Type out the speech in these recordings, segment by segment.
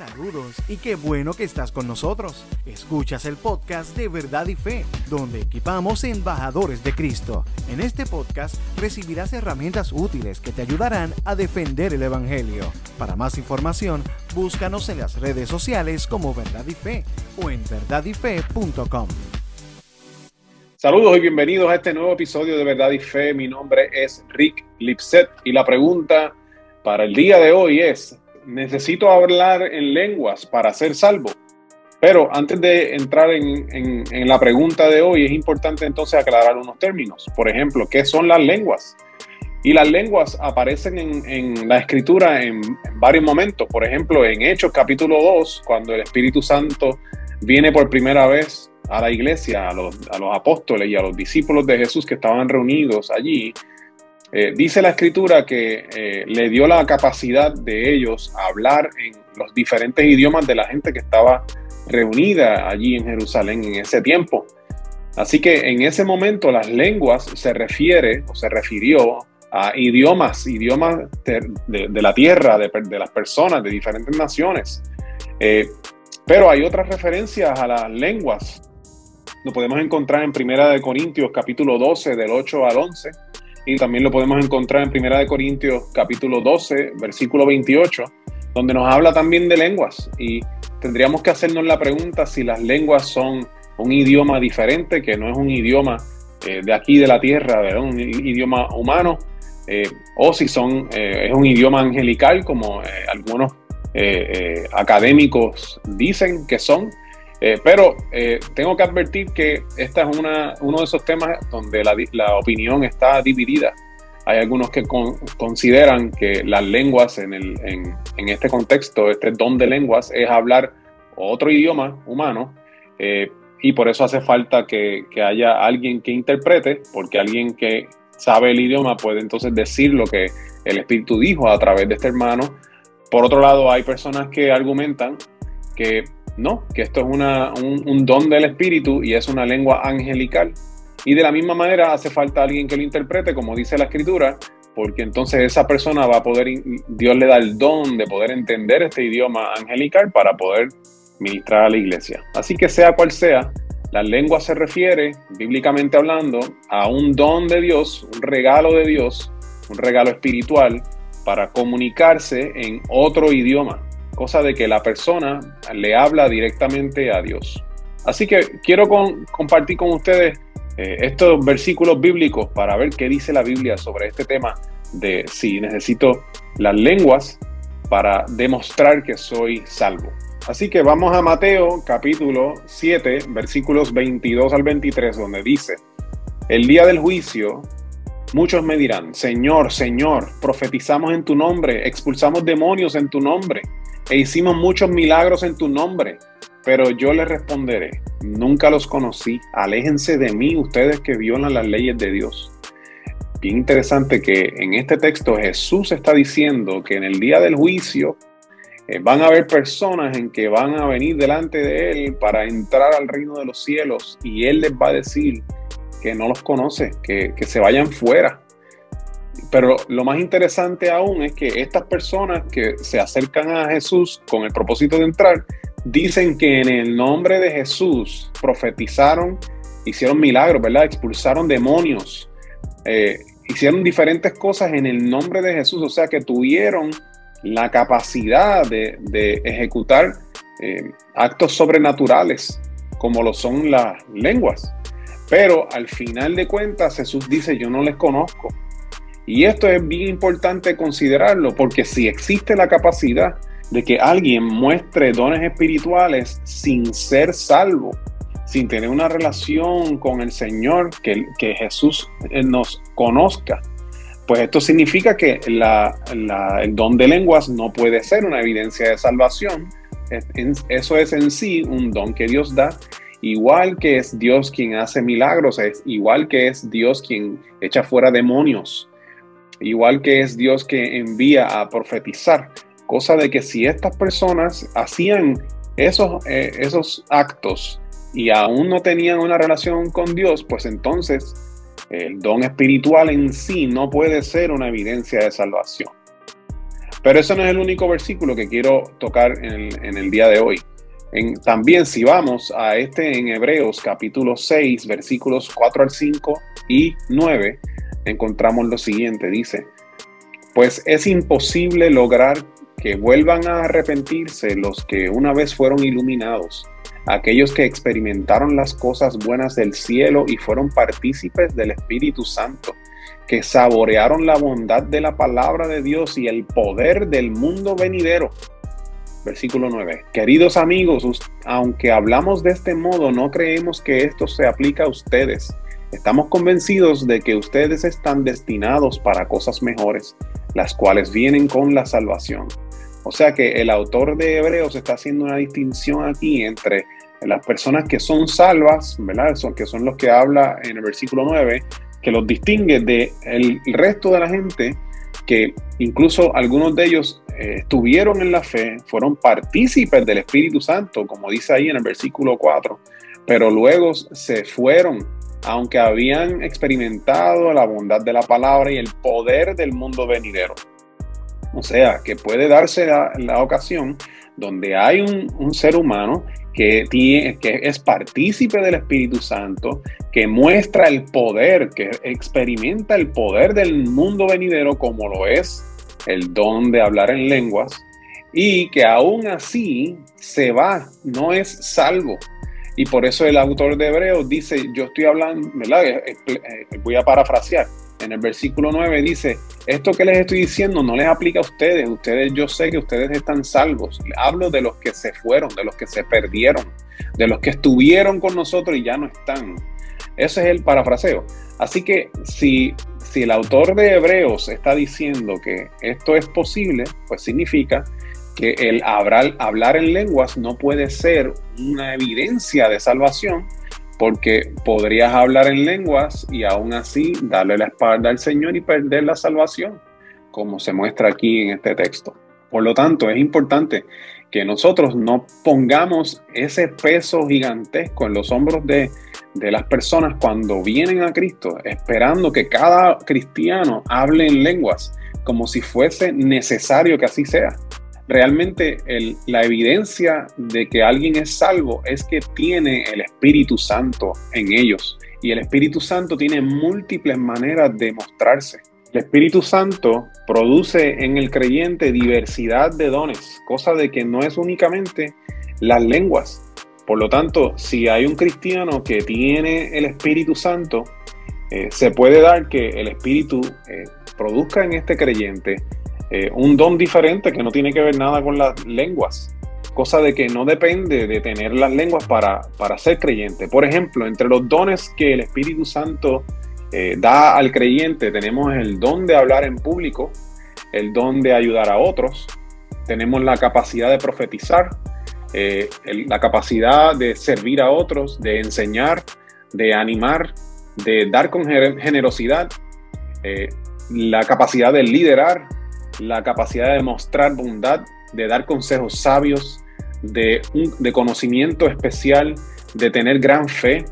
Saludos y qué bueno que estás con nosotros. Escuchas el podcast de Verdad y Fe, donde equipamos embajadores de Cristo. En este podcast recibirás herramientas útiles que te ayudarán a defender el Evangelio. Para más información, búscanos en las redes sociales como Verdad y Fe o en verdadyfe.com. Saludos y bienvenidos a este nuevo episodio de Verdad y Fe. Mi nombre es Rick Lipset y la pregunta para el día de hoy es, necesito hablar en lenguas para ser salvo. Pero antes de entrar en, la pregunta de hoy, es importante entonces aclarar unos términos. Por ejemplo, ¿qué son las lenguas? Y las lenguas aparecen en, la escritura en, varios momentos. Por ejemplo, en Hechos capítulo 2, cuando el Espíritu Santo viene por primera vez a la iglesia, a los, a los apóstoles y a los discípulos de Jesús que estaban reunidos allí, eh, dice la escritura que eh, le dio la capacidad de ellos a hablar en los diferentes idiomas de la gente que estaba reunida allí en Jerusalén en ese tiempo. Así que en ese momento las lenguas se refiere o se refirió a idiomas, idiomas de, la tierra, de, las personas, de diferentes naciones. Eh, pero hay otras referencias a las lenguas. Lo podemos encontrar en Primera de Corintios capítulo 12 del 8 al 11 y también lo podemos encontrar en Primera de Corintios capítulo 12, versículo 28, donde nos habla también de lenguas y tendríamos que hacernos la pregunta si las lenguas son un idioma diferente, que no es un idioma eh, de aquí de la tierra, ¿verdad? un idioma humano, eh, o si son, eh, es un idioma angelical, como algunos académicos dicen que son, eh, pero eh, tengo que advertir que este es una, uno de esos temas donde la, opinión está dividida. Hay algunos que consideran que las lenguas en, el, en, este contexto, este don de lenguas, es hablar otro idioma humano eh, y por eso hace falta que, que, haya alguien que interprete, porque alguien que sabe el idioma puede entonces decir lo que el Espíritu dijo a través de este hermano. Por otro lado, hay personas que argumentan que no, que esto es un, don del Espíritu y es una lengua angelical. Y de la misma manera hace falta alguien que lo interprete, como dice la Escritura, porque entonces esa persona va a poder, Dios le da el don de poder entender este idioma angelical para poder ministrar a la iglesia. Así que sea cual sea, la lengua se refiere, bíblicamente hablando, a un don de Dios, un regalo de Dios, un regalo espiritual para comunicarse en otro idioma cosa de que la persona le habla directamente a Dios. Así que quiero compartir con ustedes eh, estos versículos bíblicos para ver qué dice la Biblia sobre este tema de si necesito las lenguas para demostrar que soy salvo. Así que vamos a Mateo capítulo 7 versículos 22 al 23 donde dice, el día del juicio muchos me dirán, Señor, Señor, profetizamos en tu nombre, expulsamos demonios en tu nombre e hicimos muchos milagros en tu nombre. Pero yo les responderé, nunca los conocí, aléjense de mí ustedes que violan las leyes de Dios. Bien interesante que en este texto Jesús está diciendo que en el día del juicio eh, van a haber personas en que van a venir delante de Él para entrar al reino de los cielos y Él les va a decir que no los conoce, que, que se vayan fuera, pero lo más interesante aún es que estas personas que se acercan a Jesús con el propósito de entrar, dicen que en el nombre de Jesús profetizaron, hicieron milagros, ¿verdad? Expulsaron demonios, eh, hicieron diferentes cosas en el nombre de Jesús, o sea que tuvieron la capacidad de, ejecutar eh, actos sobrenaturales, como lo son las lenguas. Pero al final de cuentas Jesús dice, yo no les conozco. Y esto es bien importante considerarlo porque si existe la capacidad de que alguien muestre dones espirituales sin ser salvo, sin tener una relación con el Señor, que, Jesús eh, nos conozca, pues esto significa que el don de lenguas no puede ser una evidencia de salvación. Eso es en sí un don que Dios da, igual que es Dios quien hace milagros, es igual que es Dios quien echa fuera demonios, igual que es Dios que envía a profetizar. Cosa de que si estas personas hacían esos, eh, esos actos y aún no tenían una relación con Dios, pues entonces el don espiritual en sí no puede ser una evidencia de salvación. Pero eso no es el único versículo que quiero tocar en el, día de hoy. también si vamos a este en Hebreos capítulo 6, versículos 4 al 5 y 9, encontramos lo siguiente, dice, pues es imposible lograr que vuelvan a arrepentirse los que una vez fueron iluminados, aquellos que experimentaron las cosas buenas del cielo y fueron partícipes del Espíritu Santo, que saborearon la bondad de la palabra de Dios y el poder del mundo venidero. Versículo 9. Queridos amigos, aunque hablamos de este modo, no creemos que esto se aplica a ustedes. Estamos convencidos de que ustedes están destinados para cosas mejores, las cuales vienen con la salvación. O sea que el autor de Hebreos está haciendo una distinción aquí entre las personas que son salvas, ¿verdad? Son, que son los que habla en el versículo 9, que los distingue del el resto de la gente que incluso algunos de ellos eh, estuvieron en la fe, fueron partícipes del Espíritu Santo, como dice ahí en el versículo 4, pero luego se fueron, aunque habían experimentado la bondad de la palabra y el poder del mundo venidero. O sea, que puede darse la, ocasión donde hay un, ser humano que, que es partícipe del Espíritu Santo, que muestra el poder, que experimenta el poder del mundo venidero como lo es el don de hablar en lenguas, y que aún así se va, no es salvo. Y por eso el autor de Hebreos dice, yo estoy hablando, ¿verdad? Eh, eh, voy a parafrasear, en el versículo 9 dice, esto que les estoy diciendo no les aplica a ustedes, ustedes yo sé que ustedes están salvos. Hablo de los que se fueron, de los que se perdieron, de los que estuvieron con nosotros y ya no están. Ese es el parafraseo. Así que si, si el autor de Hebreos está diciendo que esto es posible, pues significa que el hablar, en lenguas no puede ser una evidencia de salvación, porque podrías hablar en lenguas y aún así darle la espalda al Señor y perder la salvación, como se muestra aquí en este texto. Por lo tanto, es importante que nosotros no pongamos ese peso gigantesco en los hombros de las personas cuando vienen a Cristo, esperando que cada cristiano hable en lenguas, como si fuese necesario que así sea realmente la evidencia de que alguien es salvo es que tiene el Espíritu Santo en ellos. Y el Espíritu Santo tiene múltiples maneras de mostrarse. El Espíritu Santo produce en el creyente diversidad de dones, cosa de que no es únicamente las lenguas. Por lo tanto, si hay un cristiano que tiene el Espíritu Santo, eh, se puede dar que el Espíritu eh, produzca en este creyente eh, un don diferente que no tiene que ver nada con las lenguas, cosa de que no depende de tener las lenguas para, para ser creyente. Por ejemplo, entre los dones que el Espíritu Santo eh, da al creyente, tenemos el don de hablar en público, el don de ayudar a otros, tenemos la capacidad de profetizar, eh, la capacidad de servir a otros, de enseñar, de animar, de dar con generosidad, la capacidad de liderar, la capacidad de mostrar bondad, de dar consejos sabios, de, de conocimiento especial, de tener gran fe,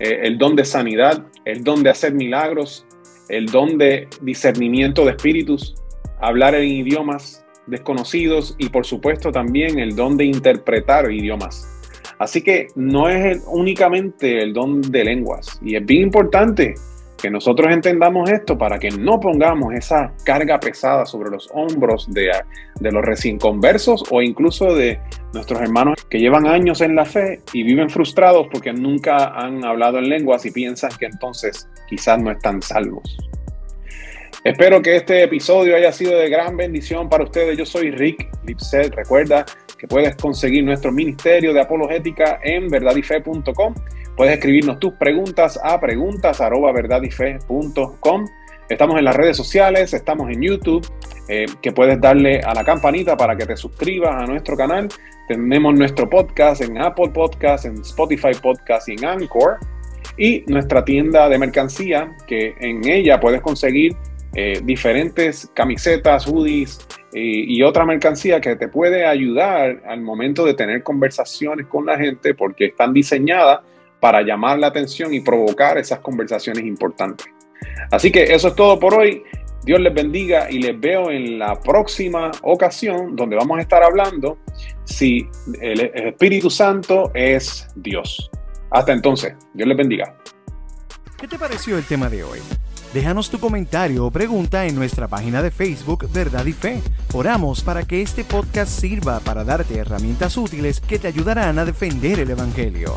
eh, el don de sanidad, el don de hacer milagros, el don de discernimiento de espíritus, hablar en idiomas desconocidos y por supuesto también el don de interpretar idiomas. Así que no es únicamente el don de lenguas y es bien importante que nosotros entendamos esto para que no pongamos esa carga pesada sobre los hombros de, de, los recién conversos o incluso de nuestros hermanos que llevan años en la fe y viven frustrados porque nunca han hablado en lenguas y piensan que entonces quizás no están salvos. Espero que este episodio haya sido de gran bendición para ustedes. Yo soy Rick Lipset. Recuerda que puedes conseguir nuestro ministerio de apologética en verdadyfe.com Puedes escribirnos tus preguntas a preguntas Estamos en las redes sociales, estamos en YouTube, eh, que puedes darle a la campanita para que te suscribas a nuestro canal. Tenemos nuestro podcast en Apple Podcast, en Spotify Podcast y en Anchor. Y nuestra tienda de mercancía, que en ella puedes conseguir eh, diferentes camisetas, hoodies y, y, otra mercancía que te puede ayudar al momento de tener conversaciones con la gente porque están diseñadas para llamar la atención y provocar esas conversaciones importantes. Así que eso es todo por hoy. Dios les bendiga y les veo en la próxima ocasión donde vamos a estar hablando si el Espíritu Santo es Dios. Hasta entonces, Dios les bendiga. ¿Qué te pareció el tema de hoy? Déjanos tu comentario o pregunta en nuestra página de Facebook Verdad y Fe. Oramos para que este podcast sirva para darte herramientas útiles que te ayudarán a defender el Evangelio.